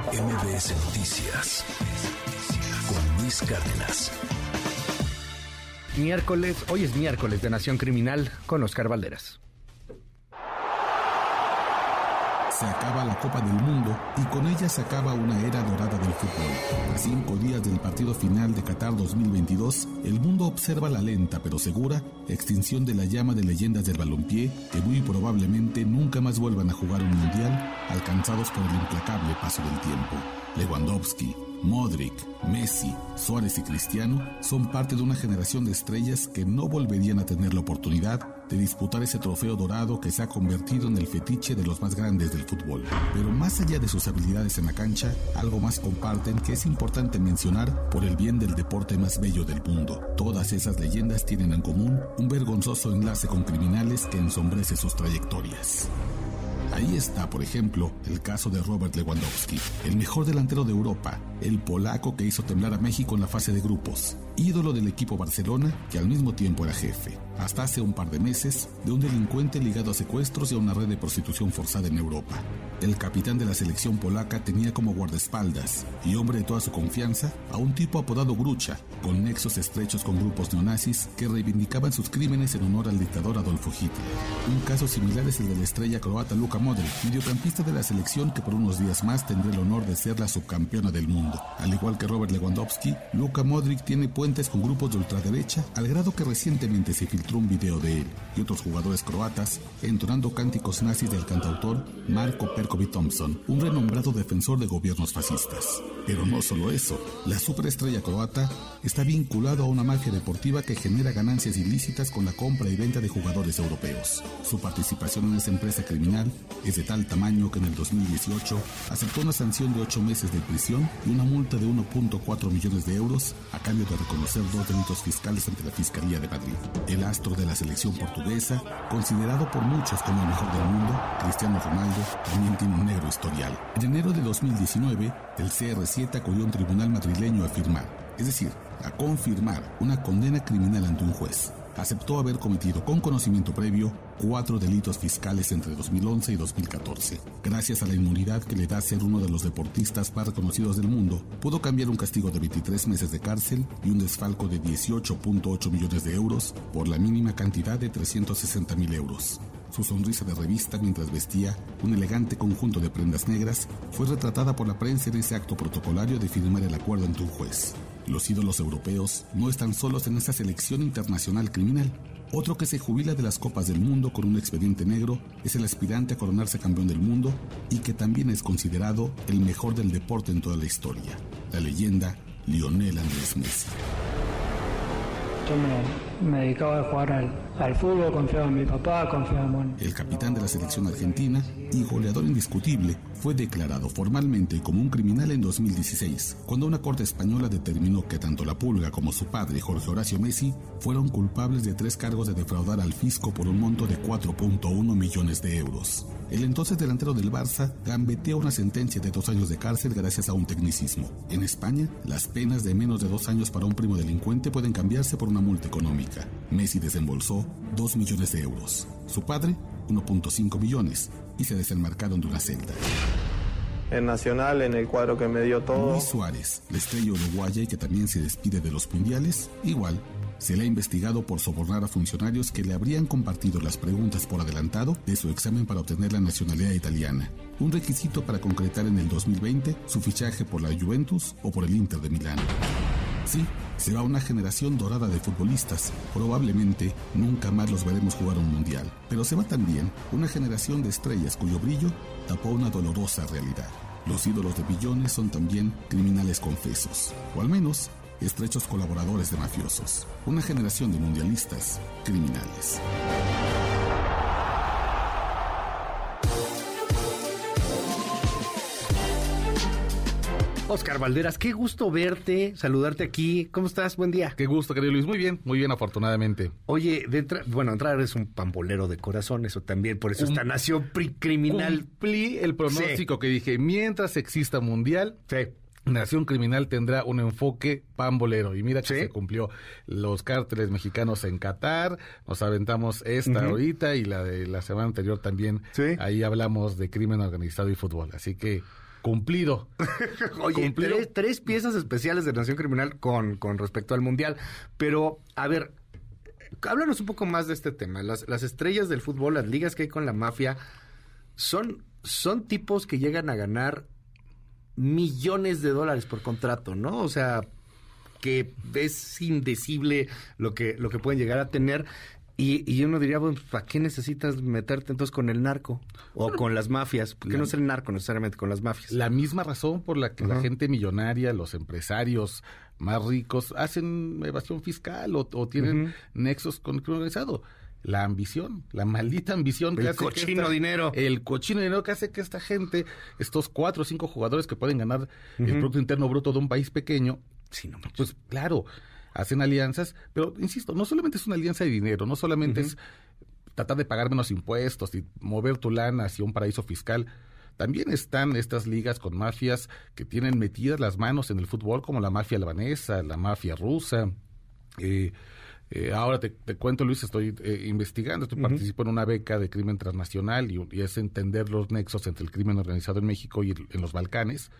MBS Noticias con Luis Cárdenas. Miércoles, hoy es miércoles de Nación Criminal con Oscar Valderas. Se acaba la Copa del Mundo y con ella se acaba una era dorada del fútbol. A cinco días del partido final de Qatar 2022, el mundo observa la lenta pero segura extinción de la llama de leyendas del balompié que muy probablemente nunca más vuelvan a jugar un mundial alcanzados por el implacable paso del tiempo. Lewandowski, Modric, Messi, Suárez y Cristiano son parte de una generación de estrellas que no volverían a tener la oportunidad de disputar ese trofeo dorado que se ha convertido en el fetiche de los más grandes del fútbol. Pero más allá de sus habilidades en la cancha, algo más comparten que es importante mencionar por el bien del deporte más bello del mundo. Todas esas leyendas tienen en común un vergonzoso enlace con criminales que ensombrece sus trayectorias. Ahí está, por ejemplo, el caso de Robert Lewandowski, el mejor delantero de Europa, el polaco que hizo temblar a México en la fase de grupos, ídolo del equipo Barcelona que al mismo tiempo era jefe, hasta hace un par de meses, de un delincuente ligado a secuestros y a una red de prostitución forzada en Europa. El capitán de la selección polaca tenía como guardaespaldas y hombre de toda su confianza a un tipo apodado Grucha, con nexos estrechos con grupos neonazis que reivindicaban sus crímenes en honor al dictador Adolfo Hitler. Un caso similar es el de la estrella croata Luka Modric, mediocampista de la selección que por unos días más tendrá el honor de ser la subcampeona del mundo. Al igual que Robert Lewandowski, Luka Modric tiene puentes con grupos de ultraderecha al grado que recientemente se filtró un video de él y otros jugadores croatas entonando cánticos nazis del cantautor Marko Perkovic Thompson, un renombrado defensor de gobiernos fascistas. Pero no solo eso, la superestrella croata está vinculado a una mafia deportiva que genera ganancias ilícitas con la compra y venta de jugadores europeos. Su participación en esa empresa criminal es de tal tamaño que en el 2018 aceptó una sanción de 8 meses de prisión y una multa de 1.4 millones de euros a cambio de reconocer dos delitos fiscales ante la Fiscalía de Madrid. El astro de la selección portuguesa, considerado por muchos como el mejor del mundo, Cristiano Ronaldo, también tiene un negro historial. En enero de 2019, el CR7 acudió a un tribunal madrileño a firmar, es decir, a confirmar una condena criminal ante un juez. Aceptó haber cometido con conocimiento previo cuatro delitos fiscales entre 2011 y 2014. Gracias a la inmunidad que le da ser uno de los deportistas más reconocidos del mundo, pudo cambiar un castigo de 23 meses de cárcel y un desfalco de 18.8 millones de euros por la mínima cantidad de 360 mil euros. Su sonrisa de revista mientras vestía un elegante conjunto de prendas negras fue retratada por la prensa en ese acto protocolario de firmar el acuerdo ante un juez. Los ídolos europeos no están solos en esa selección internacional criminal. Otro que se jubila de las Copas del Mundo con un expediente negro es el aspirante a coronarse campeón del mundo y que también es considerado el mejor del deporte en toda la historia, la leyenda Lionel Andrés Messi. Me, me dedicaba a jugar al, al fútbol, confiaba en mi papá, confiaba en... El capitán de la selección argentina y goleador indiscutible fue declarado formalmente como un criminal en 2016, cuando una corte española determinó que tanto la Pulga como su padre, Jorge Horacio Messi, fueron culpables de tres cargos de defraudar al fisco por un monto de 4.1 millones de euros. El entonces delantero del Barça gambetea una sentencia de dos años de cárcel gracias a un tecnicismo. En España, las penas de menos de dos años para un primo delincuente pueden cambiarse por una multa económica. Messi desembolsó 2 millones de euros. Su padre, 1.5 millones, y se desenmarcaron de una celda. En Nacional, en el cuadro que me dio todo. Luis Suárez, la estrella uruguaya y que también se despide de los mundiales, igual. Se le ha investigado por sobornar a funcionarios que le habrían compartido las preguntas por adelantado de su examen para obtener la nacionalidad italiana, un requisito para concretar en el 2020 su fichaje por la Juventus o por el Inter de Milán. Sí, se va una generación dorada de futbolistas. Probablemente nunca más los veremos jugar un mundial. Pero se va también una generación de estrellas cuyo brillo tapó una dolorosa realidad. Los ídolos de billones son también criminales confesos, o al menos estrechos colaboradores de mafiosos. Una generación de mundialistas criminales. Oscar Valderas, qué gusto verte, saludarte aquí. ¿Cómo estás? Buen día. Qué gusto, querido Luis. Muy bien, muy bien, afortunadamente. Oye, de entra- bueno, entrar es un pambolero de corazón, eso también, por eso Un- esta nación criminal. Cumplí el pronóstico que dije, mientras exista mundial, Sí. Nación Criminal tendrá un enfoque pambolero. Y mira que Sí. se cumplió los cárteles mexicanos en Qatar, nos aventamos esta ahorita y la de la semana anterior también. Sí. Ahí hablamos de crimen organizado y fútbol. Así que Cumplido. Oye, Cumplido. tres, tres piezas especiales de Nación Criminal con, con respecto al Mundial. Pero, a ver, háblanos un poco más de este tema. Las, las estrellas del fútbol, las ligas que hay con la mafia, son, son tipos que llegan a ganar millones de dólares por contrato, ¿no? O sea, que es indecible lo que, lo que pueden llegar a tener. Y, y uno diría, bueno, ¿para qué necesitas meterte entonces con el narco? O con las mafias. ¿Por qué no es el narco necesariamente con las mafias? La misma razón por la que la gente millonaria, los empresarios más ricos, hacen evasión fiscal o, o tienen nexos con el crimen organizado. La ambición, la maldita ambición que El hace que cochino esta- dinero. El cochino dinero que hace que esta gente, estos cuatro o cinco jugadores que pueden ganar el Producto Interno Bruto de un país pequeño, Sí, no pues claro, hacen alianzas, pero insisto, no solamente es una alianza de dinero, no solamente es tratar de pagar menos impuestos y mover tu lana hacia un paraíso fiscal. También están estas ligas con mafias que tienen metidas las manos en el fútbol, como la mafia albanesa, la mafia rusa. Eh, eh, ahora te, te cuento, Luis, estoy eh, investigando, estoy participo en una beca de crimen transnacional y, y es entender los nexos entre el crimen organizado en México y el- en los Balcanes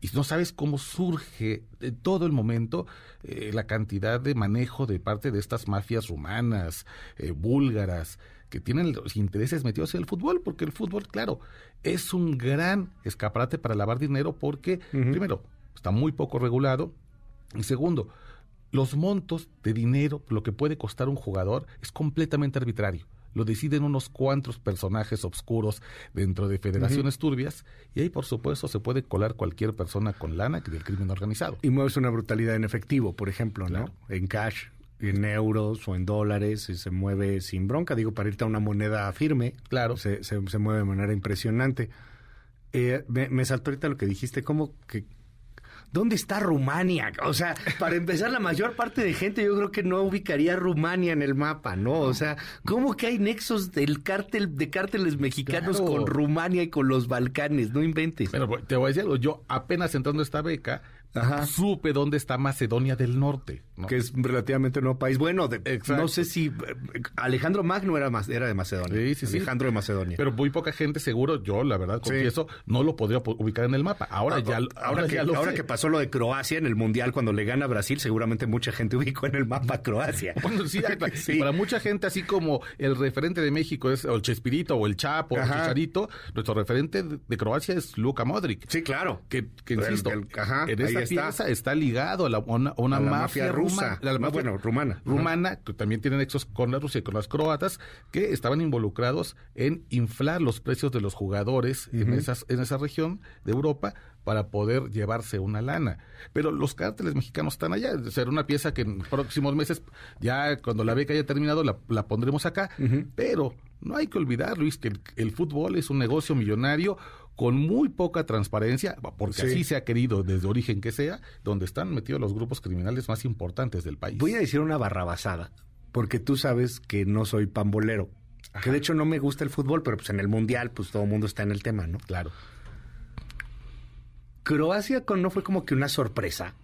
y no sabes cómo surge en todo el momento eh, la cantidad de manejo de parte de estas mafias rumanas, eh, búlgaras, que tienen los intereses metidos en el fútbol, porque el fútbol, claro, es un gran escaparate para lavar dinero porque, primero, está muy poco regulado, y segundo, los montos de dinero, lo que puede costar un jugador, es completamente arbitrario. Lo deciden unos cuantos personajes oscuros dentro de federaciones turbias y ahí, por supuesto, se puede colar cualquier persona con lana del crimen organizado. Y mueves una brutalidad en efectivo, por ejemplo, ¿no? En cash, en euros o en dólares, y se mueve sin bronca. Digo, para irte a una moneda firme, Claro. se, se, se mueve de manera impresionante. Eh, me, me saltó ahorita lo que dijiste, como que... ¿Dónde está Rumania? O sea, para empezar, la mayor parte de gente yo creo que no ubicaría Rumania en el mapa, ¿no? O sea, ¿cómo que hay nexos del cártel, de cárteles mexicanos Claro. con Rumania y con los Balcanes? No inventes. Pero bueno, te voy a decir algo, yo apenas entrando a esta beca, Ajá. supe dónde está Macedonia del Norte. ¿no? que es relativamente nuevo país. Bueno, de- no sé si eh, Alejandro Magno era, de Macedonia. Sí, sí, sí. Alejandro de Macedonia. Pero muy poca gente, seguro, yo la verdad Sí. confieso, no lo podría po- ubicar en el mapa. Ahora Ah, ya, ahora, ahora que, ya lo ahora sé. que pasó lo de Croacia en el Mundial cuando le gana Brasil, seguramente mucha gente ubicó en el mapa Croacia. Bueno, sí. Para mucha gente, así como el referente de México es o el Chespirito o el Chapo o el Ajá. Chicharito, nuestro referente de, Croacia es Luka Modric. Sí, claro. Que, insisto, el- ajá, en ahí esa está. pieza está ligado a, la- una, una A la mafia, mafia rusa. la mafia bueno, rumana. Rumana, que también tiene nexos con la Rusia y con las croatas, que estaban involucrados en inflar los precios de los jugadores en, esas, en esa región de Europa para poder llevarse una lana. Pero los cárteles mexicanos están allá. Era una pieza que en próximos meses, ya cuando la beca haya terminado, la, la pondremos acá. Pero no hay que olvidar, Luis, que el, el fútbol es un negocio millonario con muy poca transparencia, porque Sí. así se ha querido desde origen que sea, donde están metidos los grupos criminales más importantes del país. Voy a decir una barrabasada, porque tú sabes que no soy pambolero. Que de hecho no me gusta el fútbol, pero pues en el Mundial pues todo el mundo está en el tema, ¿no? Claro. Croacia con- no fue como que una sorpresa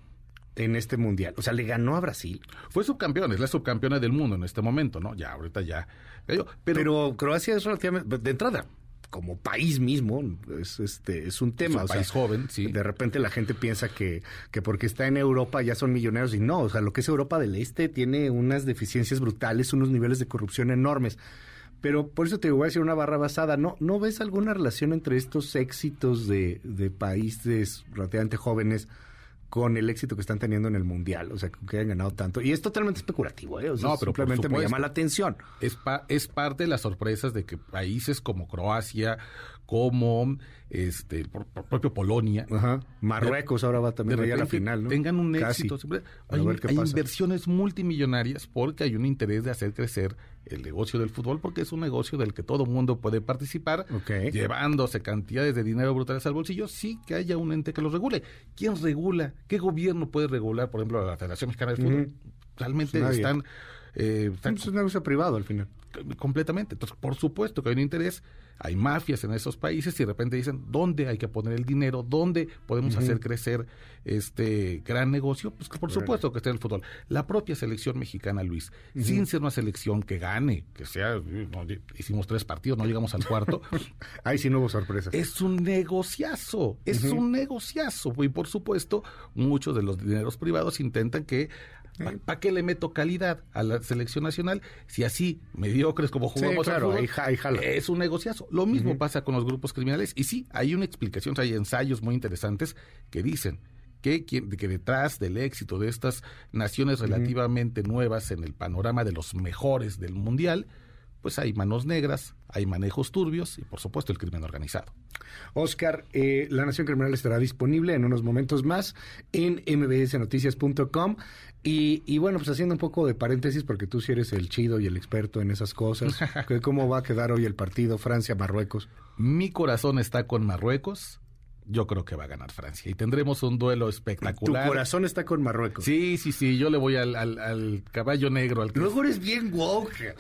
en este Mundial. O sea, le ganó a Brasil. Fue subcampeón, es la subcampeona del mundo en este momento, ¿no? Ya, ahorita ya. Pero, Pero, Croacia es relativamente, de entrada, como país mismo, es, este, es un tema. un o sea, país joven, sí. De repente la gente piensa que, que porque está en Europa ya son millonarios y no, o sea, lo que es Europa del Este tiene unas deficiencias brutales, unos niveles de corrupción enormes. Pero por eso te voy a decir una barra basada. ¿No, ¿no ves alguna relación entre estos éxitos de, de países relativamente jóvenes con el éxito que están teniendo en el Mundial? O sea, que hayan ganado tanto. Y es totalmente especulativo, ¿eh? O sea, No, pero simplemente me llama la atención. es, pa- es parte de las sorpresas de que países como Croacia, como este por, por propio Polonia, Ajá. Marruecos ahora va también de a la final, ¿no? tengan un Casi. éxito. Hay inversiones multimillonarias porque hay un interés de hacer crecer el negocio del fútbol porque es un negocio del que todo mundo puede participar llevándose cantidades de dinero brutales al bolsillo, sí que haya un ente que los regule. ¿Quién regula? ¿Qué gobierno puede regular, por ejemplo, a la Federación Mexicana de Fútbol? Realmente Pues nadie. están... eh, están Es un negocio privado al final. completamente. Entonces, por supuesto que hay un interés hay mafias en esos países y de repente dicen dónde hay que poner el dinero, dónde podemos hacer crecer este gran negocio, pues que por supuesto que esté el fútbol. La propia selección mexicana, Luis, sin ser una selección que gane, que sea, no, hicimos tres partidos, no llegamos al cuarto. Ahí sí no hubo sorpresas. Es un negociazo, es un negociazo. Y por supuesto, muchos de los dineros privados intentan que ¿Para qué le meto calidad a la selección nacional si así mediocres como jugamos claro, al fútbol, ahí jala. es un negociazo. Lo mismo pasa con los grupos criminales y sí, hay una explicación, hay ensayos muy interesantes que dicen que detrás del éxito de estas naciones relativamente nuevas en el panorama de los mejores del mundial, pues hay manos negras, hay manejos turbios y por supuesto el crimen organizado. Oscar, eh, La Nación Criminal estará disponible en unos momentos más en mbsnoticias.com. Y, y bueno, pues haciendo un poco de paréntesis, porque tú sí eres el chido y el experto en esas cosas, ¿cómo va a quedar hoy el partido Francia-Marruecos? Mi corazón está con Marruecos. Yo creo que va a ganar Francia y tendremos un duelo Tu espectacular. corazón está con Marruecos. Sí, sí, sí, yo le voy al, al- al caballo negro, al que- Luego eres bien woke.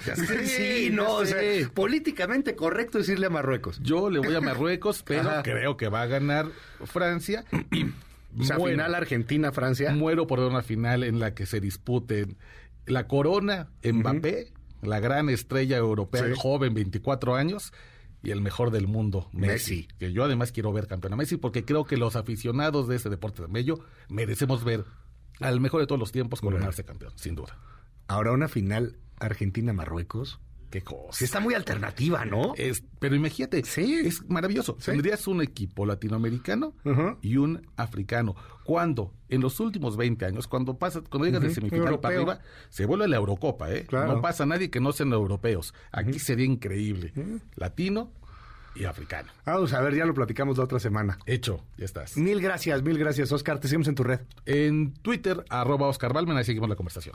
sí, ya no, o sea, políticamente correcto decirle a Marruecos. Yo le voy a Marruecos, pero Ajá. creo que va a ganar Francia y O sea, muero, final Argentina-Francia. muero por una final en la que se disputen la corona Mbappé, la gran estrella europea, Sí. el joven, 24 años, y el mejor del mundo, Messi. Messi. Que yo además quiero ver campeón a Messi porque creo que los aficionados de este deporte de medio merecemos ver al mejor de todos los tiempos coronarse campeón, sin duda. Ahora una final Argentina-Marruecos. Qué cosa. Sí, está muy alternativa, ¿no? Es, pero imagínate, Sí. es maravilloso. Sí. Tendrías un equipo latinoamericano y un africano. Cuando en los últimos 20 años, cuando pasa, cuando llegas de Ujú, semifinal para arriba, se vuelve la Eurocopa, ¿eh? Claro. No pasa nadie que no sean europeos. Aquí sería increíble. Latino y africano. Vamos a ver, ya lo platicamos la otra semana. Hecho, ya estás. Mil gracias, mil gracias, Oscar. Te seguimos en tu red. En Twitter, arroba Oscar Balmen, ahí seguimos la conversación.